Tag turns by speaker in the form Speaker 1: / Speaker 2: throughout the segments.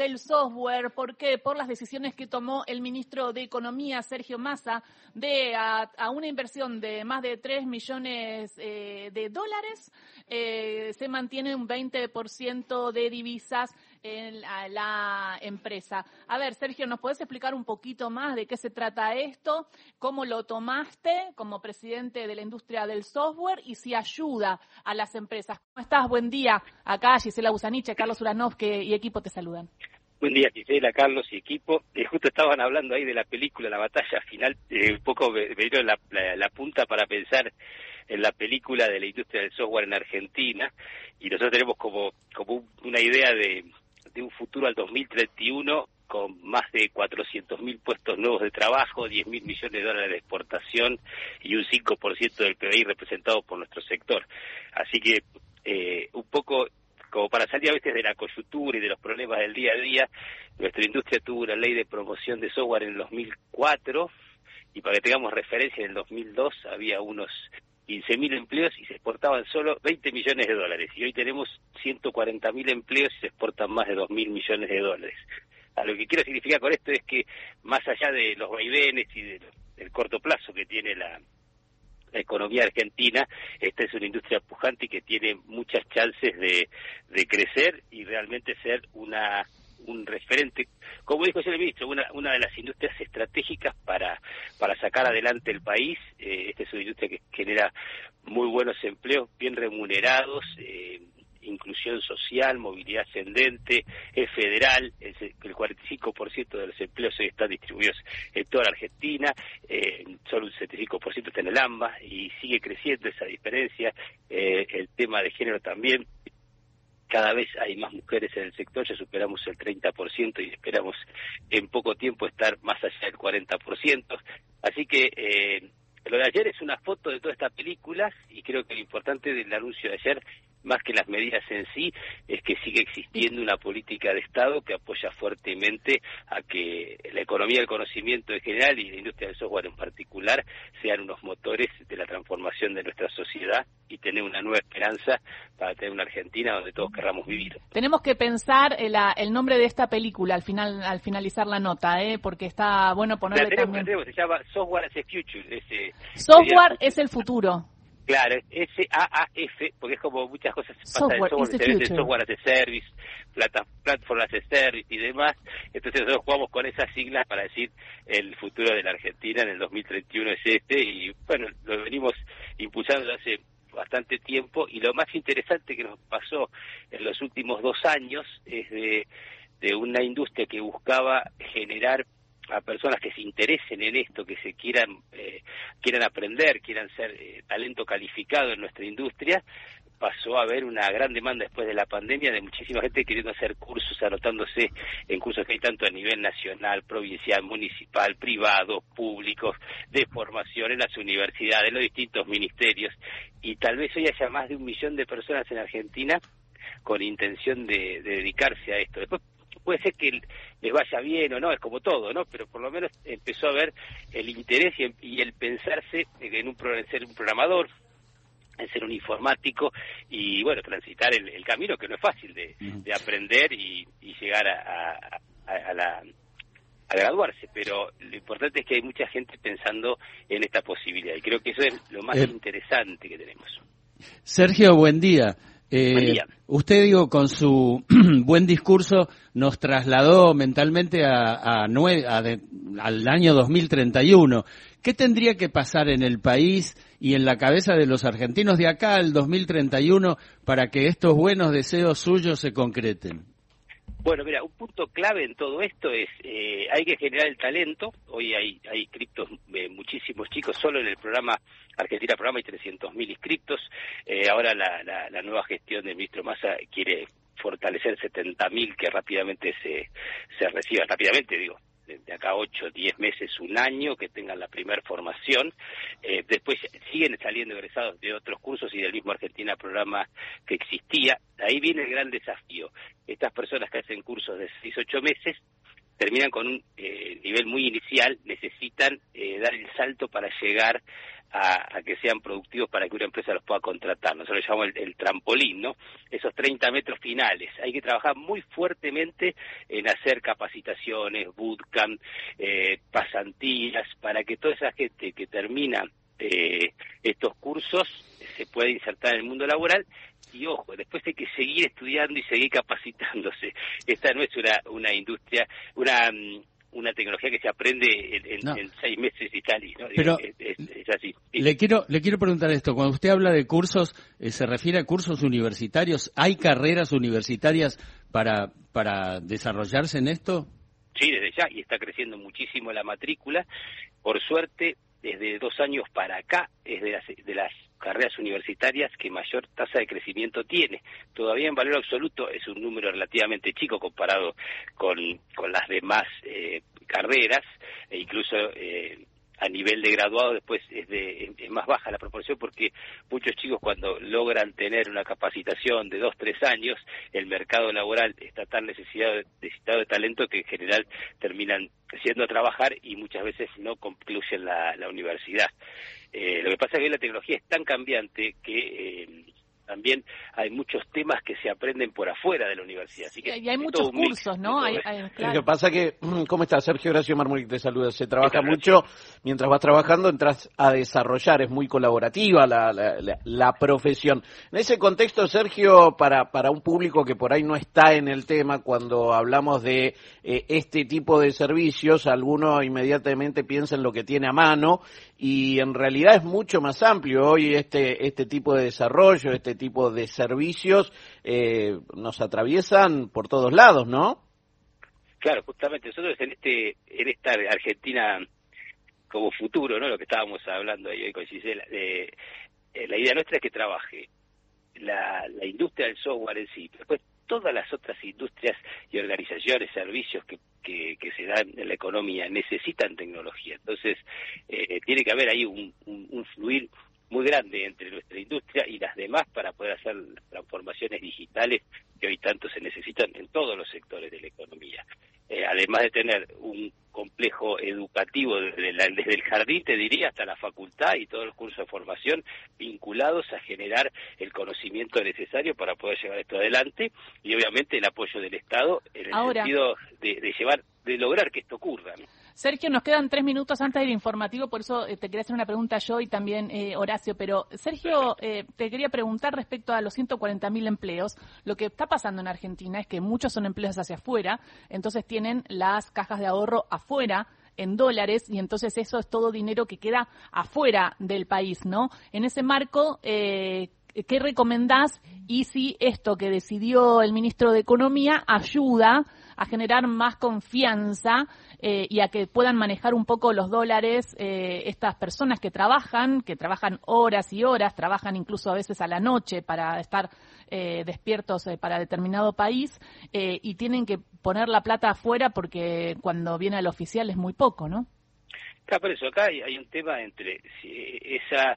Speaker 1: del software. ¿Por qué? Por las decisiones que tomó el ministro de Economía, Sergio Massa, de a, una inversión de más de 3 millones eh, de dólares. Eh, se mantiene un 20% de divisas en la, empresa. A ver, Sergio, ¿nos puedes explicar un poquito más de qué se trata esto? ¿Cómo lo tomaste como presidente de la industria del software y si ayuda a las empresas? ¿Cómo estás? Buen día. Acá Gisela Busaniche, Carlos Uranov y equipo te saludan.
Speaker 2: Buen día, Gisela, Carlos y equipo. Eh, justo estaban hablando ahí de la película, la batalla final. Eh, un poco me, dieron la, punta para pensar en la película de la industria del software en Argentina y nosotros tenemos como, como una idea de, de un futuro al 2031 con más de 400.000 puestos nuevos de trabajo, 10.000 millones de dólares de exportación y un 5% del PBI representado por nuestro sector. Así que eh, un poco como para salir a veces de la coyuntura y de los problemas del día a día, nuestra industria tuvo una ley de promoción de software en el 2004 y para que tengamos referencia, en el 2002 había unos 15.000 empleos y se exportaban solo 20 millones de dólares. Y hoy tenemos 140.000 empleos y se exportan más de 2.000 millones de dólares. A lo que quiero significar con esto es que más allá de los vaivenes y del corto plazo que tiene la, economía argentina, esta es una industria pujante y que tiene muchas chances de, de crecer y realmente ser una un referente, como dijo el ministro, una, una de las industrias estratégicas para, para sacar adelante el país. Eh, esta es una industria que genera muy buenos empleos, bien remunerados, eh, inclusión social, movilidad ascendente, es federal, el 45% de los empleos están distribuidos en toda la Argentina, eh, solo un 75% está en el AMBA y sigue creciendo esa diferencia, eh, el tema de género también cada vez hay más mujeres en el sector, ya superamos el 30% y esperamos en poco tiempo estar más allá del 40%. Así que eh, lo de ayer es una foto de toda esta película y creo que lo importante del anuncio de ayer más que las medidas en sí, es que sigue existiendo una política de Estado que apoya fuertemente a que la economía del conocimiento en general y la industria del software en particular sean unos motores de la transformación de nuestra sociedad y tener una nueva esperanza para tener una Argentina donde todos querramos vivir.
Speaker 1: Tenemos que pensar el, el nombre de esta película al final al finalizar la nota, ¿eh? porque está bueno ponerle también...
Speaker 2: se llama Software as a Future. Ese,
Speaker 1: software es el futuro.
Speaker 2: Claro, S-A-A-F, porque es como muchas cosas pasan en software, software as a service, platform as a service y demás. Entonces nosotros jugamos con esas siglas para decir el futuro de la Argentina en el 2031 es este y bueno, lo venimos impulsando hace bastante tiempo y lo más interesante que nos pasó en los últimos dos años es de, de una industria que buscaba generar a personas que se interesen en esto, que se quieran eh, quieran aprender, quieran ser eh, talento calificado en nuestra industria, pasó a haber una gran demanda después de la pandemia de muchísima gente queriendo hacer cursos, anotándose en cursos que hay tanto a nivel nacional, provincial, municipal, privado, públicos, de formación en las universidades, en los distintos ministerios, y tal vez hoy haya más de un millón de personas en Argentina con intención de, de dedicarse a esto. Después puede ser que les vaya bien o no, es como todo, ¿no? Pero por lo menos empezó a ver el interés y, el pensarse en, un, ser un programador, en ser un informático y, bueno, transitar el, camino que no es fácil de, aprender y, llegar a, la a graduarse, pero lo importante es que hay mucha gente pensando en esta posibilidad y creo que eso es lo más eh, interesante que tenemos.
Speaker 3: Sergio, buen día. Eh, usted, digo, con su buen discurso nos trasladó mentalmente a, al año 2031. ¿Qué tendría que pasar en el país y en la cabeza de los argentinos de acá al 2031 para que estos buenos deseos suyos se concreten?
Speaker 2: Bueno, mira, un punto clave en todo esto es eh, hay que generar el talento. Hoy hay, hay inscriptos eh, muchísimos chicos, solo en el programa Argentina Programa hay 300.000 inscriptos. Eh, ahora la, la, nueva gestión del ministro Massa quiere fortalecer 70.000 que rápidamente se, se reciban, rápidamente digo, de acá 8, 10 meses, un año, que tengan la primera formación. Eh, después siguen saliendo egresados de otros cursos y del mismo Argentina programa que existía. Ahí viene el gran desafío. Estas personas que hacen cursos de 6, 8 meses terminan con un eh, nivel muy inicial, necesitan eh, dar el salto para llegar a, que sean productivos para que una empresa los pueda contratar. Nosotros llamamos el, trampolín, ¿no? Esos 30 metros finales. Hay que trabajar muy fuertemente en hacer capacitaciones, bootcamp, eh, pasantías, para que toda esa gente que termina eh, estos cursos se pueda insertar en el mundo laboral y ojo, después hay que seguir estudiando y seguir capacitándose. Esta no es una, una industria, una mm, una tecnología que se aprende en, seis meses y tal, ¿no?
Speaker 3: Pero es, así. Le quiero le quiero preguntar esto. Cuando usted habla de cursos, eh, ¿se refiere a cursos universitarios? ¿Hay carreras universitarias para, para desarrollarse en esto?
Speaker 2: Sí, desde ya, y está creciendo muchísimo la matrícula. Por suerte, desde dos años para acá, es de las, de las carreras universitarias que mayor tasa de crecimiento tiene. Todavía en valor absoluto es un número relativamente chico comparado con, con las demás eh, carreras, e incluso eh, a nivel de graduado después es, de, es más baja la proporción porque muchos chicos cuando logran tener una capacitación de dos, tres años, el mercado laboral está tan necesitado, de talento que en general terminan siendo a trabajar y muchas veces no concluyen la, la universidad. Eh, lo que pasa es que la tecnología es tan cambiante que eh, también hay muchos temas que se aprenden por afuera de la universidad. Así que
Speaker 1: y hay muchos cursos, ¿no? Hay,
Speaker 4: Lo que pasa que, ¿cómo está? Sergio Horacio Marmuric te saluda. Se trabaja mucho, mientras vas trabajando entras a desarrollar, es muy colaborativa la, la, profesión. En ese contexto, Sergio, para, para un público que por ahí no está en el tema, cuando hablamos de eh, este tipo de servicios, alguno inmediatamente piensa en lo que tiene a mano y en realidad es mucho más amplio hoy este, este tipo de desarrollo, este tipo de servicios eh, nos atraviesan por todos lados, ¿no?
Speaker 2: Claro, justamente nosotros en este en esta Argentina como futuro, ¿no? Lo que estábamos hablando ahí hoy con Gisela, eh, la idea nuestra es que trabaje la, la industria del software en sí, después todas las otras industrias y organizaciones, servicios que, que, se dan en la economía necesitan tecnología. Entonces, eh, tiene que haber ahí un fluir muy grande entre nuestra industria y las demás para poder hacer las transformaciones digitales que hoy tanto se necesitan en todos los sectores de la economía. Eh, además de tener un complejo educativo desde, desde, el jardín, te diría, hasta la facultad y todos los cursos de formación vinculados a generar el conocimiento necesario para poder llevar esto adelante y obviamente el apoyo del Estado en el sentido de, llevar, de lograr que esto ocurra.
Speaker 1: Sergio, nos quedan tres minutos antes del informativo, por eso eh, te quería hacer una pregunta yo y también eh, Horacio. Pero, Sergio, eh, te quería preguntar respecto a los 140.000 empleos. Lo que está pasando en Argentina es que muchos son empleos hacia afuera, entonces tienen las cajas de ahorro afuera en dólares y entonces eso es todo dinero que queda afuera del país, ¿no? En ese marco, ¿qué recomendás y si esto que decidió el ministro de Economía ayuda a generar más confianza eh, y a que puedan manejar un poco los dólares eh, estas personas que trabajan, que trabajan horas y horas, trabajan incluso a veces a la noche para estar eh, despiertos para determinado país y tienen que poner la plata afuera porque cuando viene al oficial es muy poco, ¿no?
Speaker 2: Claro, por eso acá hay, hay un tema entre esa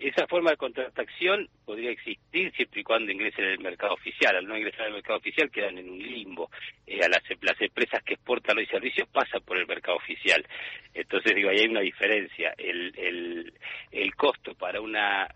Speaker 2: esa forma de contratación podría existir siempre y cuando ingresen en el mercado oficial. Al no ingresar al mercado oficial quedan en un limbo. Eh, a las, las, empresas que exportan los servicios pasan por el mercado oficial. Entonces, digo, ahí hay una diferencia. El, el, el costo para una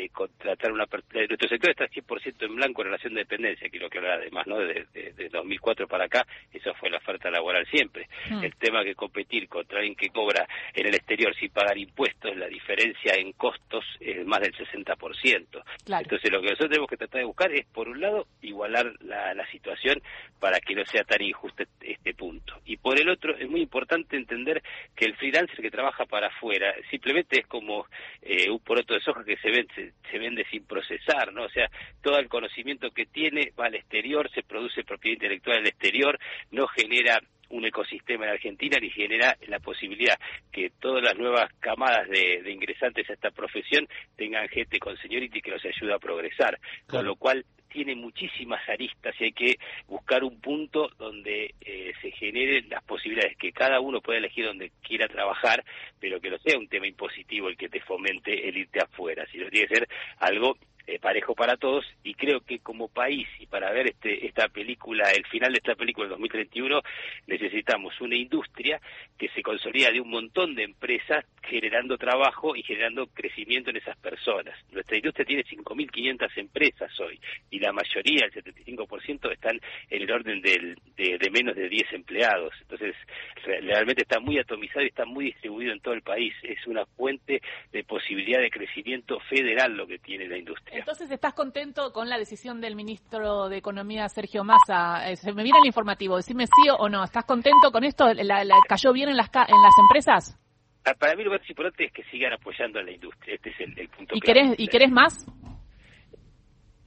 Speaker 2: de contratar una persona. Nuestro sector está 100% en blanco en relación de dependencia, quiero que hablar además, ¿no? De, de, 2004 para acá, eso fue la oferta laboral siempre. Mm. El tema que competir contra alguien que cobra en el exterior sin pagar impuestos, la diferencia en costos es más del 60%. Entonces, lo que nosotros tenemos que tratar de buscar es, por un lado, igualar la, la situación para que no sea tan injusto este punto. Y por el otro, es muy importante entender que el freelancer que trabaja para afuera simplemente es como eh, un poroto de soja que se vende se, vende sin procesar, ¿no? O sea, todo el conocimiento que tiene va al exterior, se produce propiedad intelectual en el exterior, no genera un ecosistema en Argentina ni genera la posibilidad que todas las nuevas camadas de, ingresantes a esta profesión tengan gente con seniority que los ayude a progresar. Con lo cual tiene muchísimas aristas y hay que buscar un punto donde eh, se generen las posibilidades que cada uno pueda elegir donde quiera trabajar, pero que no sea un tema impositivo el que te fomente el irte afuera, sino tiene que ser algo eh, parejo para todos y creo que como país y para ver este esta película, el final de esta película del 2031, necesitamos una industria que se consolida de un montón de empresas generando trabajo y generando crecimiento en esas personas. Nuestra industria tiene 5.500 empresas hoy y la mayoría, el 75%, están en el orden de, de, menos de 10 empleados. Entonces, realmente está muy atomizado y está muy distribuido en todo el país. Es una fuente de posibilidad de crecimiento federal lo que tiene la industria.
Speaker 1: Entonces, ¿estás contento con la decisión del ministro de Economía, Sergio Massa? Eh, se me viene el informativo, decime sí o no. ¿Estás contento con esto? ¿La, cayó bien en las, en las empresas?
Speaker 2: Ah, para mí lo más importante es que sigan apoyando a la industria. Este es el, punto.
Speaker 1: ¿Y querés, ¿Y querés más?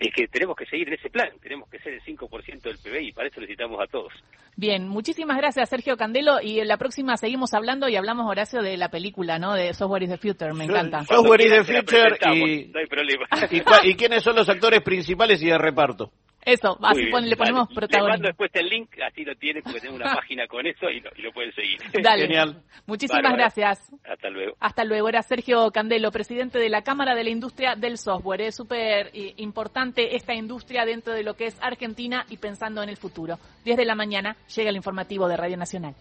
Speaker 2: Es que tenemos que seguir en ese plan, tenemos que ser el 5% del PBI y para eso necesitamos a todos.
Speaker 1: Bien, muchísimas gracias Sergio Candelo y en la próxima seguimos hablando y hablamos Horacio de la película, ¿no? De Software is the Future, me encanta.
Speaker 4: Software is the Future y, no hay problema. y quiénes son los actores principales y de reparto.
Speaker 1: Eso, así le ponemos protagonismo. Le mando
Speaker 2: después el link, así lo tiene, porque tengo una página con eso y lo, pueden seguir.
Speaker 1: Dale. Genial. Muchísimas gracias.
Speaker 2: Hasta luego.
Speaker 1: Hasta luego. Era Sergio Candelo, presidente de la Cámara de la Industria del Software. Es súper eh, importante esta industria dentro de lo que es Argentina y pensando en el futuro. 10 de la mañana llega el informativo de Radio Nacional.